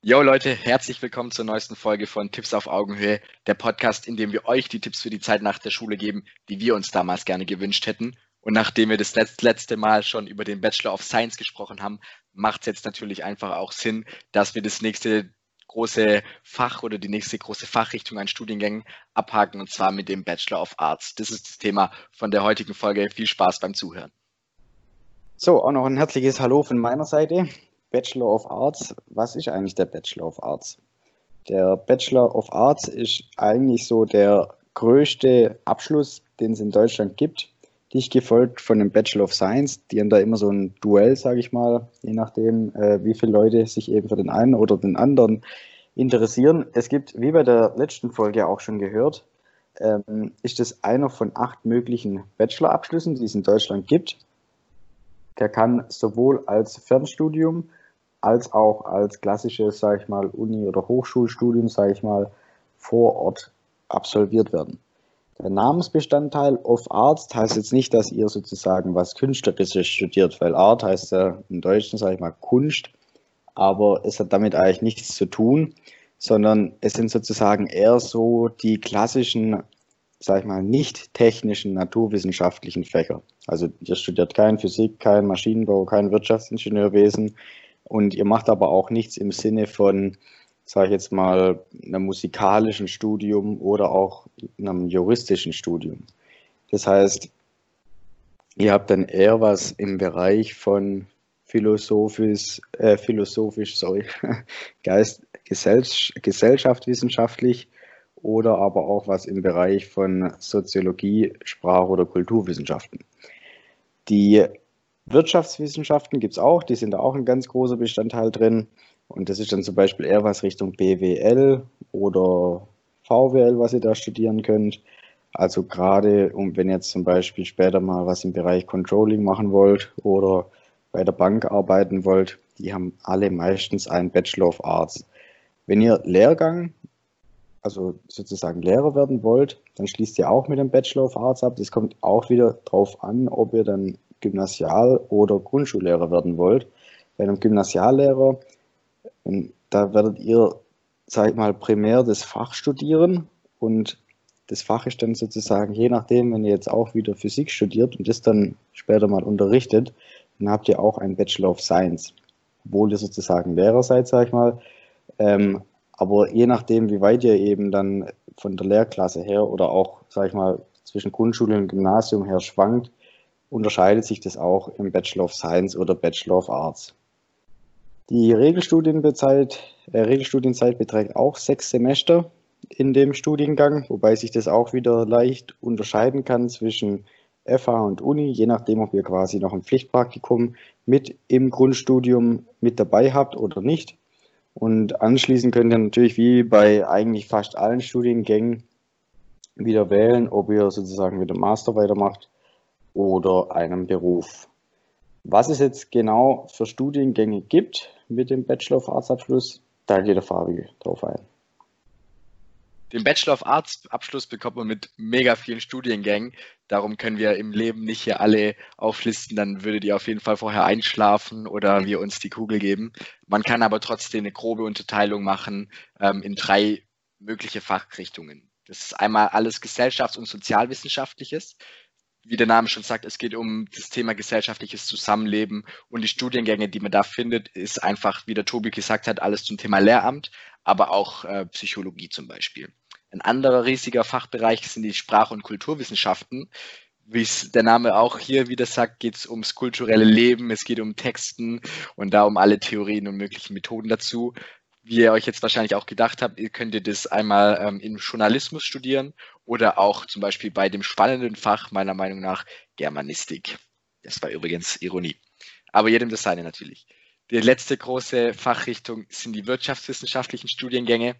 Yo Leute, herzlich willkommen zur neuesten Folge von Tipps auf Augenhöhe, der Podcast, in dem wir euch die Tipps für die Zeit nach der Schule geben, die wir uns damals gerne gewünscht hätten. Und nachdem wir das letzte Mal schon über den Bachelor of Science gesprochen haben, macht es jetzt natürlich einfach auch Sinn, dass wir das nächste große Fach oder die nächste große Fachrichtung an Studiengängen abhaken und zwar mit dem Bachelor of Arts. Das ist das Thema von der heutigen Folge. Viel Spaß beim Zuhören. So, auch noch ein herzliches Hallo von meiner Seite. Bachelor of Arts. Was ist eigentlich der Bachelor of Arts? Der Bachelor of Arts ist eigentlich so der größte Abschluss, den es in Deutschland gibt. Dicht gefolgt von dem Bachelor of Science. Die haben da immer so ein Duell, sage ich mal, je nachdem, äh, wie viele Leute sich eben für den einen oder den anderen interessieren. Es gibt, wie bei der letzten Folge auch schon gehört, ähm, ist das einer von acht möglichen Bachelorabschlüssen, die es in Deutschland gibt. Der kann sowohl als Fernstudium als auch als klassisches, sage ich mal, Uni- oder Hochschulstudium, sage ich mal, vor Ort absolviert werden. Der Namensbestandteil of Arts heißt jetzt nicht, dass ihr sozusagen was Künstlerisches studiert, weil Art heißt ja im Deutschen, sage ich mal, Kunst, aber es hat damit eigentlich nichts zu tun, sondern es sind sozusagen eher so die klassischen, sage ich mal, nicht technischen naturwissenschaftlichen Fächer. Also ihr studiert kein Physik, kein Maschinenbau, kein Wirtschaftsingenieurwesen, und ihr macht aber auch nichts im Sinne von, sage ich jetzt mal, einem musikalischen Studium oder auch einem juristischen Studium. Das heißt, ihr habt dann eher was im Bereich von philosophisch, äh, philosophisch, sorry, Geist, Gesell, gesellschaftswissenschaftlich oder aber auch was im Bereich von Soziologie, Sprach- oder Kulturwissenschaften. Die Wirtschaftswissenschaften gibt es auch, die sind da auch ein ganz großer Bestandteil drin. Und das ist dann zum Beispiel eher was Richtung BWL oder VWL, was ihr da studieren könnt. Also gerade, um, wenn ihr jetzt zum Beispiel später mal was im Bereich Controlling machen wollt oder bei der Bank arbeiten wollt, die haben alle meistens einen Bachelor of Arts. Wenn ihr Lehrgang, also sozusagen Lehrer werden wollt, dann schließt ihr auch mit dem Bachelor of Arts ab. Das kommt auch wieder darauf an, ob ihr dann Gymnasial- oder Grundschullehrer werden wollt. Bei einem Gymnasiallehrer, da werdet ihr, sag ich mal, primär das Fach studieren und das Fach ist dann sozusagen, je nachdem, wenn ihr jetzt auch wieder Physik studiert und das dann später mal unterrichtet, dann habt ihr auch einen Bachelor of Science, obwohl ihr sozusagen Lehrer seid, sag ich mal. Ähm, aber je nachdem, wie weit ihr eben dann von der Lehrklasse her oder auch, sag ich mal, zwischen Grundschule und Gymnasium her schwankt, unterscheidet sich das auch im Bachelor of Science oder Bachelor of Arts. Die Regelstudienzeit, äh, Regelstudienzeit beträgt auch sechs Semester in dem Studiengang, wobei sich das auch wieder leicht unterscheiden kann zwischen FH und Uni, je nachdem, ob ihr quasi noch ein Pflichtpraktikum mit im Grundstudium mit dabei habt oder nicht. Und anschließend könnt ihr natürlich wie bei eigentlich fast allen Studiengängen wieder wählen, ob ihr sozusagen mit dem Master weitermacht oder einem Beruf. Was es jetzt genau für Studiengänge gibt mit dem Bachelor of Arts Abschluss, da geht der Fabi drauf ein. Den Bachelor of Arts Abschluss bekommt man mit mega vielen Studiengängen. Darum können wir im Leben nicht hier alle auflisten. Dann würdet ihr auf jeden Fall vorher einschlafen oder wir uns die Kugel geben. Man kann aber trotzdem eine grobe Unterteilung machen ähm, in drei mögliche Fachrichtungen. Das ist einmal alles Gesellschafts- und Sozialwissenschaftliches wie der Name schon sagt, es geht um das Thema gesellschaftliches Zusammenleben und die Studiengänge, die man da findet, ist einfach, wie der Tobi gesagt hat, alles zum Thema Lehramt, aber auch äh, Psychologie zum Beispiel. Ein anderer riesiger Fachbereich sind die Sprach- und Kulturwissenschaften. Wie es der Name auch hier wieder sagt, geht es ums kulturelle Leben, es geht um Texten und da um alle Theorien und möglichen Methoden dazu wie ihr euch jetzt wahrscheinlich auch gedacht habt, ihr könnt ihr das einmal ähm, in Journalismus studieren oder auch zum Beispiel bei dem spannenden Fach meiner Meinung nach Germanistik. Das war übrigens Ironie. Aber jedem das seine natürlich. Die letzte große Fachrichtung sind die wirtschaftswissenschaftlichen Studiengänge.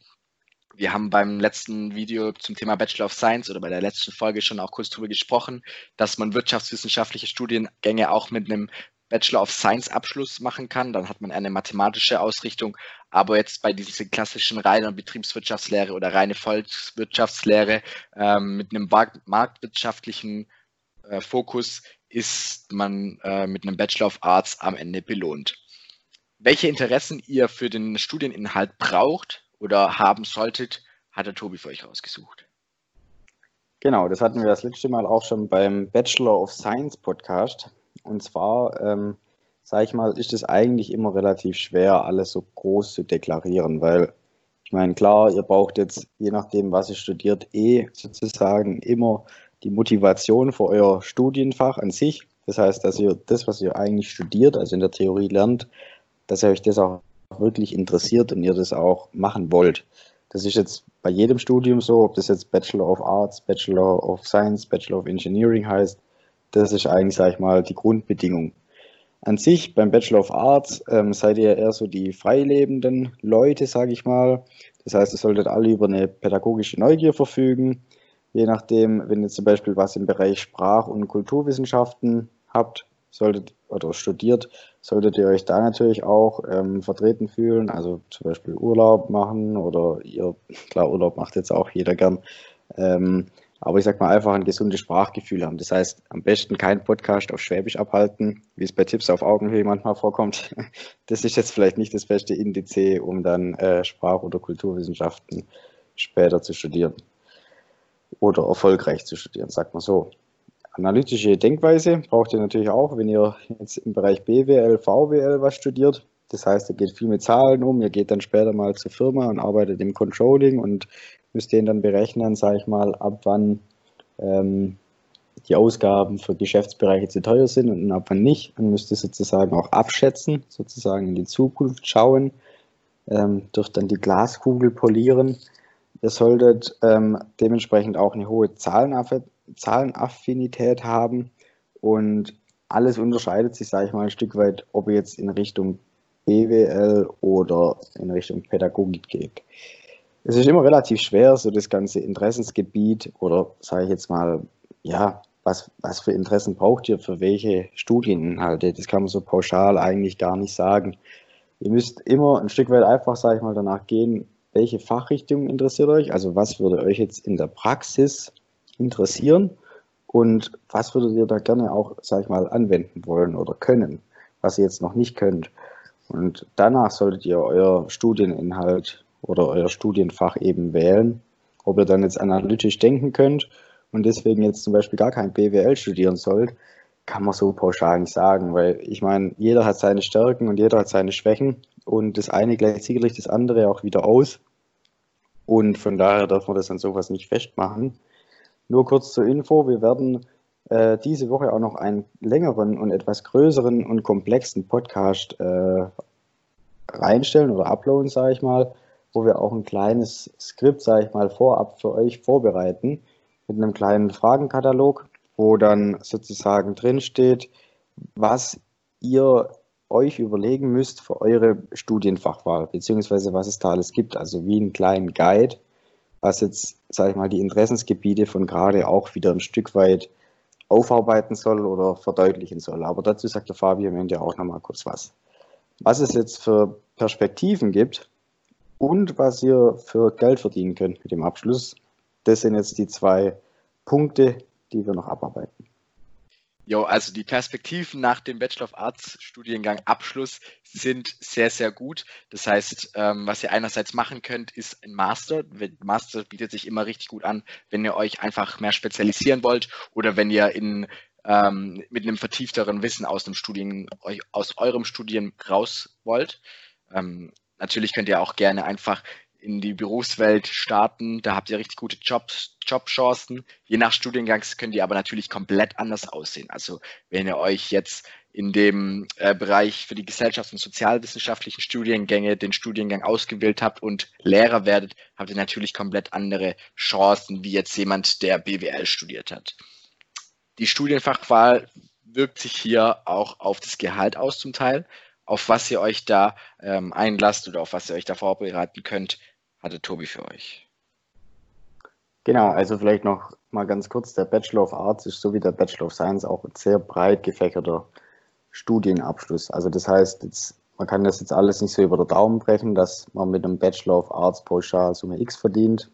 Wir haben beim letzten Video zum Thema Bachelor of Science oder bei der letzten Folge schon auch kurz darüber gesprochen, dass man wirtschaftswissenschaftliche Studiengänge auch mit einem Bachelor of Science Abschluss machen kann. Dann hat man eine mathematische Ausrichtung. Aber jetzt bei dieser klassischen reinen Betriebswirtschaftslehre oder reine Volkswirtschaftslehre ähm, mit einem marktwirtschaftlichen äh, Fokus ist man äh, mit einem Bachelor of Arts am Ende belohnt. welche Interessen ihr für den Studieninhalt braucht oder haben solltet, hat der Tobi für euch rausgesucht. Genau, das hatten wir das letzte Mal auch schon beim Bachelor of Science Podcast. Und zwar, ähm, sage ich mal, ist es eigentlich immer relativ schwer, alles so groß zu deklarieren, weil ich meine, klar, ihr braucht jetzt, je nachdem, was ihr studiert, eh sozusagen immer die Motivation für euer Studienfach an sich. Das heißt, dass ihr das, was ihr eigentlich studiert, also in der Theorie lernt, dass ihr euch das auch wirklich interessiert und ihr das auch machen wollt. Das ist jetzt bei jedem Studium so, ob das jetzt Bachelor of Arts, Bachelor of Science, Bachelor of Engineering heißt. Das ist eigentlich, sage ich mal, die Grundbedingung. An sich beim Bachelor of Arts ähm, seid ihr eher so die freilebenden Leute, sage ich mal. Das heißt, ihr solltet alle über eine pädagogische Neugier verfügen. Je nachdem, wenn ihr zum Beispiel was im Bereich Sprach- und Kulturwissenschaften habt, solltet oder studiert, solltet ihr euch da natürlich auch ähm, vertreten fühlen. Also zum Beispiel Urlaub machen oder ihr, klar, Urlaub macht jetzt auch jeder gern. Ähm, aber ich sag mal einfach ein gesundes Sprachgefühl haben. Das heißt, am besten keinen Podcast auf Schwäbisch abhalten, wie es bei Tipps auf Augenhöhe manchmal vorkommt. Das ist jetzt vielleicht nicht das beste Indiz, um dann äh, Sprach- oder Kulturwissenschaften später zu studieren. Oder erfolgreich zu studieren, sagt man so. Analytische Denkweise braucht ihr natürlich auch, wenn ihr jetzt im Bereich BWL, VWL was studiert. Das heißt, ihr geht viel mit Zahlen um, ihr geht dann später mal zur Firma und arbeitet im Controlling und müsst den dann berechnen, sage ich mal, ab wann ähm, die Ausgaben für Geschäftsbereiche zu teuer sind und ab wann nicht. Und müsst ihr sozusagen auch abschätzen, sozusagen in die Zukunft schauen, ähm, dürft dann die Glaskugel polieren. Ihr solltet ähm, dementsprechend auch eine hohe Zahlenaffinität haben und alles unterscheidet sich, sage ich mal, ein Stück weit, ob ihr jetzt in Richtung BWL oder in Richtung Pädagogik geht es ist immer relativ schwer, so das ganze Interessensgebiet oder sage ich jetzt mal, ja, was, was für Interessen braucht ihr für welche Studieninhalte? Das kann man so pauschal eigentlich gar nicht sagen. Ihr müsst immer ein Stück weit einfach, sage ich mal, danach gehen, welche Fachrichtung interessiert euch? Also was würde euch jetzt in der Praxis interessieren? Und was würdet ihr da gerne auch, sage ich mal, anwenden wollen oder können, was ihr jetzt noch nicht könnt? Und danach solltet ihr euer Studieninhalt oder euer Studienfach eben wählen. Ob ihr dann jetzt analytisch denken könnt und deswegen jetzt zum Beispiel gar kein BWL studieren sollt, kann man so pauschal nicht sagen, weil ich meine, jeder hat seine Stärken und jeder hat seine Schwächen und das eine gleicht sicherlich das andere auch wieder aus. Und von daher darf man das an sowas nicht festmachen. Nur kurz zur Info, wir werden äh, diese Woche auch noch einen längeren und etwas größeren und komplexen Podcast äh, reinstellen oder uploaden, sage ich mal wo wir auch ein kleines Skript, sage ich mal, vorab für euch vorbereiten mit einem kleinen Fragenkatalog, wo dann sozusagen drin steht, was ihr euch überlegen müsst für eure Studienfachwahl, beziehungsweise was es da alles gibt, also wie einen kleinen Guide, was jetzt, sage ich mal, die Interessensgebiete von gerade auch wieder ein Stück weit aufarbeiten soll oder verdeutlichen soll. Aber dazu sagt der Fabi am Ende auch nochmal kurz was. Was es jetzt für Perspektiven gibt, und was ihr für Geld verdienen könnt mit dem Abschluss. Das sind jetzt die zwei Punkte, die wir noch abarbeiten. Jo, also die Perspektiven nach dem Bachelor of Arts Studiengang Abschluss sind sehr, sehr gut. Das heißt, ähm, was ihr einerseits machen könnt, ist ein Master. Master bietet sich immer richtig gut an, wenn ihr euch einfach mehr spezialisieren wollt oder wenn ihr in ähm, mit einem vertiefteren Wissen aus dem Studien, aus eurem Studien raus wollt. Ähm, Natürlich könnt ihr auch gerne einfach in die Berufswelt starten. Da habt ihr richtig gute Jobs, Jobchancen. Je nach Studiengangs könnt ihr aber natürlich komplett anders aussehen. Also wenn ihr euch jetzt in dem äh, Bereich für die Gesellschafts- und sozialwissenschaftlichen Studiengänge den Studiengang ausgewählt habt und Lehrer werdet, habt ihr natürlich komplett andere Chancen, wie jetzt jemand, der BWL studiert hat. Die Studienfachwahl wirkt sich hier auch auf das Gehalt aus zum Teil auf was ihr euch da ähm, einlasst oder auf was ihr euch da vorbereiten könnt, hatte Tobi für euch. Genau, also vielleicht noch mal ganz kurz, der Bachelor of Arts ist so wie der Bachelor of Science auch ein sehr breit gefächerter Studienabschluss. Also das heißt, jetzt, man kann das jetzt alles nicht so über den Daumen brechen, dass man mit einem Bachelor of Arts pauschal Summe X verdient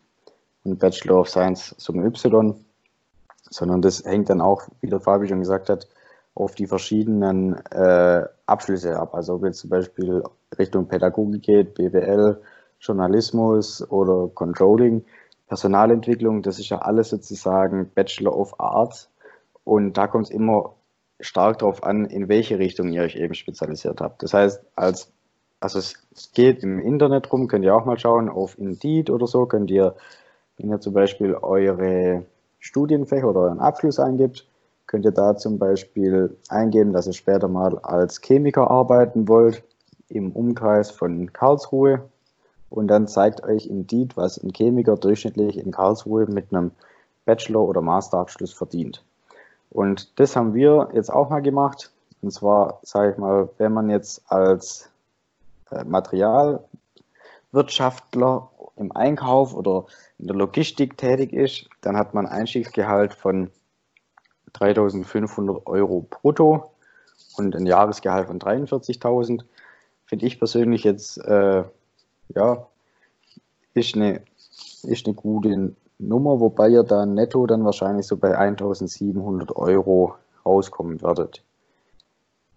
und Bachelor of Science Summe Y, sondern das hängt dann auch, wie der Fabi schon gesagt hat, auf die verschiedenen äh, Abschlüsse ab. Also ob jetzt zum Beispiel Richtung Pädagogik geht, BWL, Journalismus oder Controlling, Personalentwicklung, das ist ja alles sozusagen Bachelor of Arts. Und da kommt es immer stark darauf an, in welche Richtung ihr euch eben spezialisiert habt. Das heißt, als, also es geht im Internet rum, könnt ihr auch mal schauen, auf Indeed oder so, könnt ihr, wenn ihr zum Beispiel eure Studienfächer oder euren Abschluss eingibt, könnt ihr da zum Beispiel eingeben, dass ihr später mal als Chemiker arbeiten wollt im Umkreis von Karlsruhe. Und dann zeigt euch Indeed, was ein Chemiker durchschnittlich in Karlsruhe mit einem Bachelor- oder Masterabschluss verdient. Und das haben wir jetzt auch mal gemacht. Und zwar, sage ich mal, wenn man jetzt als äh, Materialwirtschaftler im Einkauf oder in der Logistik tätig ist, dann hat man ein Einstiegsgehalt von 3.500 Euro brutto und ein Jahresgehalt von 43.000. Finde ich persönlich jetzt, äh, ja, ist eine, ist eine gute Nummer, wobei ihr da netto dann wahrscheinlich so bei 1700 Euro rauskommen werdet.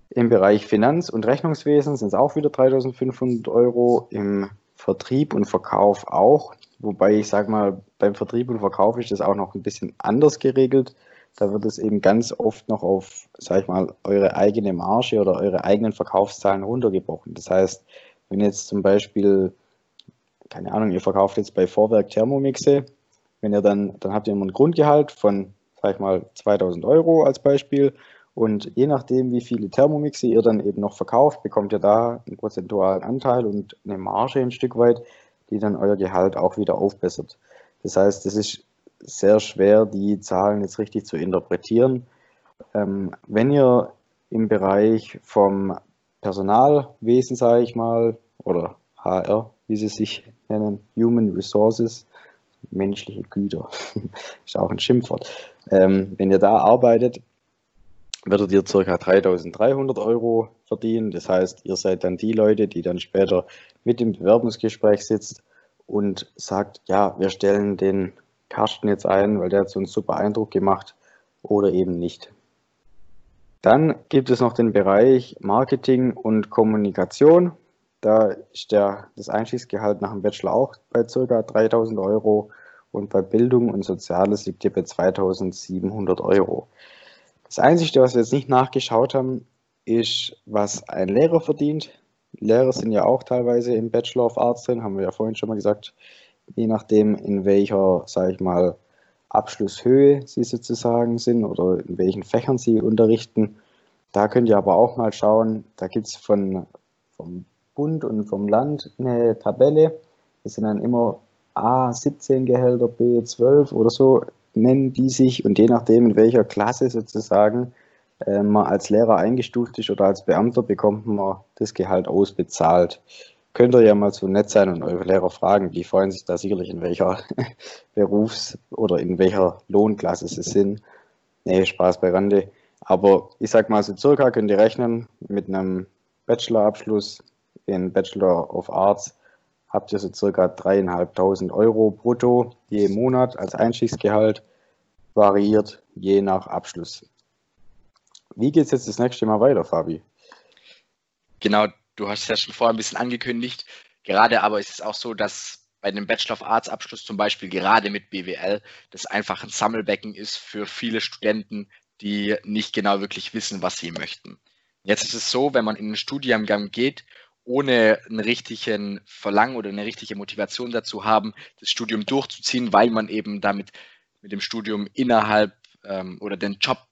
Im Bereich Finanz- und Rechnungswesen sind es auch wieder 3500 Euro, im Vertrieb und Verkauf auch. Wobei ich sage mal, beim Vertrieb und Verkauf ist das auch noch ein bisschen anders geregelt. Da wird es eben ganz oft noch auf, sag ich mal, eure eigene Marge oder eure eigenen Verkaufszahlen runtergebrochen. Das heißt, wenn jetzt zum Beispiel, keine Ahnung, ihr verkauft jetzt bei Vorwerk Thermomixe wenn ihr dann, dann habt ihr immer ein Grundgehalt von, sag ich mal, 2000 Euro als Beispiel. Und je nachdem, wie viele Thermomixe ihr dann eben noch verkauft, bekommt ihr da einen prozentualen Anteil und eine Marge ein Stück weit, die dann euer Gehalt auch wieder aufbessert. Das heißt, es ist sehr schwer, die Zahlen jetzt richtig zu interpretieren. Ähm, wenn ihr im Bereich vom Personalwesen, sage ich mal, oder HR, wie sie sich nennen, Human Resources, menschliche Güter. ist auch ein Schimpfwort. Ähm, wenn ihr da arbeitet, werdet ihr ca. 3300 Euro verdienen. Das heißt, ihr seid dann die Leute, die dann später mit im Bewerbungsgespräch sitzt und sagt, ja, wir stellen den Karsten jetzt ein, weil der hat so einen super Eindruck gemacht oder eben nicht. Dann gibt es noch den Bereich Marketing und Kommunikation. Da ist der, das Einstiegsgehalt nach dem Bachelor auch bei ca. 3000 Euro und bei Bildung und Soziales liegt hier bei 2700 Euro. Das Einzige, was wir jetzt nicht nachgeschaut haben, ist, was ein Lehrer verdient. Lehrer sind ja auch teilweise im Bachelor of Arts drin, haben wir ja vorhin schon mal gesagt, je nachdem, in welcher, sage ich mal, Abschlusshöhe sie sozusagen sind oder in welchen Fächern sie unterrichten. Da könnt ihr aber auch mal schauen, da gibt es von, vom Bund und vom Land eine Tabelle. Das sind dann immer A 17 Gehälter, B 12 oder so nennen die sich und je nachdem in welcher Klasse sozusagen äh, man als Lehrer eingestuft ist oder als Beamter bekommt man das Gehalt ausbezahlt. Könnt ihr ja mal so nett sein und eure Lehrer fragen, die freuen sich da sicherlich in welcher Berufs- oder in welcher Lohnklasse sie sind. Nee, Spaß bei Rande. Aber ich sag mal so circa könnt ihr rechnen mit einem Bachelorabschluss in Bachelor of Arts habt ihr so circa dreieinhalbtausend Euro brutto je Monat als Einstiegsgehalt, variiert je nach Abschluss. Wie geht es jetzt das nächste Mal weiter, Fabi? Genau, du hast es ja schon vorher ein bisschen angekündigt. Gerade aber ist es auch so, dass bei einem Bachelor of Arts Abschluss zum Beispiel gerade mit BWL das einfach ein Sammelbecken ist für viele Studenten, die nicht genau wirklich wissen, was sie möchten. Jetzt ist es so, wenn man in einen Studiengang geht ohne einen richtigen Verlangen oder eine richtige Motivation dazu haben, das Studium durchzuziehen, weil man eben damit mit dem Studium innerhalb ähm, oder den Job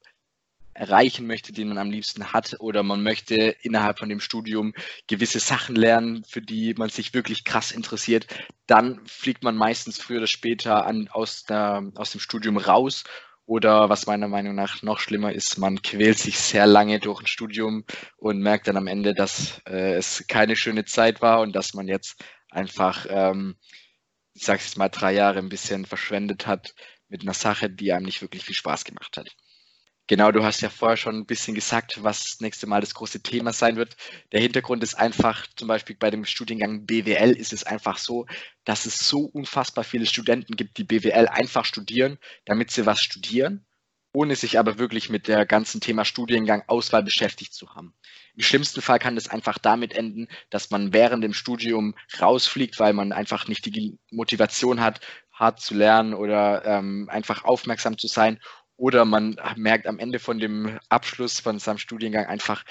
erreichen möchte, den man am liebsten hat, oder man möchte innerhalb von dem Studium gewisse Sachen lernen, für die man sich wirklich krass interessiert, dann fliegt man meistens früher oder später an, aus, der, aus dem Studium raus oder was meiner Meinung nach noch schlimmer ist, man quält sich sehr lange durch ein Studium und merkt dann am Ende, dass äh, es keine schöne Zeit war und dass man jetzt einfach, ähm, ich sag's jetzt mal, drei Jahre ein bisschen verschwendet hat mit einer Sache, die einem nicht wirklich viel Spaß gemacht hat. Genau, du hast ja vorher schon ein bisschen gesagt, was das nächste Mal das große Thema sein wird. Der Hintergrund ist einfach, zum Beispiel bei dem Studiengang BWL ist es einfach so, dass es so unfassbar viele Studenten gibt, die BWL einfach studieren, damit sie was studieren ohne sich aber wirklich mit der ganzen Thema Studiengang Auswahl beschäftigt zu haben. Im schlimmsten Fall kann es einfach damit enden, dass man während dem Studium rausfliegt, weil man einfach nicht die Motivation hat, hart zu lernen oder ähm, einfach aufmerksam zu sein. Oder man merkt am Ende von dem Abschluss von seinem Studiengang einfach,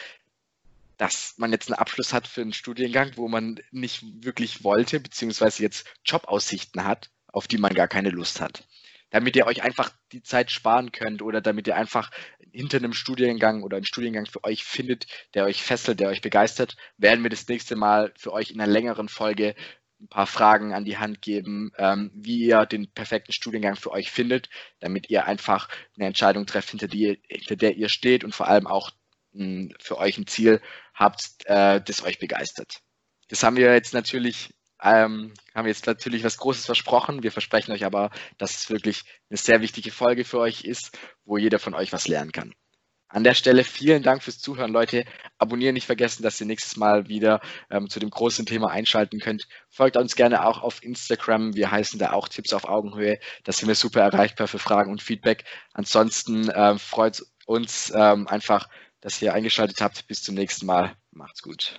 dass man jetzt einen Abschluss hat für einen Studiengang, wo man nicht wirklich wollte, beziehungsweise jetzt Jobaussichten hat, auf die man gar keine Lust hat. Damit ihr euch einfach die Zeit sparen könnt oder damit ihr einfach hinter einem Studiengang oder einen Studiengang für euch findet, der euch fesselt, der euch begeistert, werden wir das nächste Mal für euch in einer längeren Folge ein paar Fragen an die Hand geben, ähm, wie ihr den perfekten Studiengang für euch findet, damit ihr einfach eine Entscheidung trefft, hinter, die, hinter der ihr steht und vor allem auch mh, hm, für euch ein Ziel habt, äh, das euch begeistert. Das haben wir jetzt natürlich ähm, haben jetzt natürlich was Großes versprochen. Wir versprechen euch aber, dass es wirklich eine sehr wichtige Folge für euch ist, wo jeder von euch was lernen kann. An der Stelle vielen Dank fürs Zuhören, Leute. Abonnieren nicht vergessen, dass ihr nächstes Mal wieder ähm, zu dem großen Thema einschalten könnt. Folgt uns gerne auch auf Instagram. Wir heißen da auch Tipps auf Augenhöhe. Da sind wir super erreichbar für Fragen und Feedback. Ansonsten ähm, freut uns ähm, einfach, dass ihr eingeschaltet habt. Bis zum nächsten Mal. Macht's gut.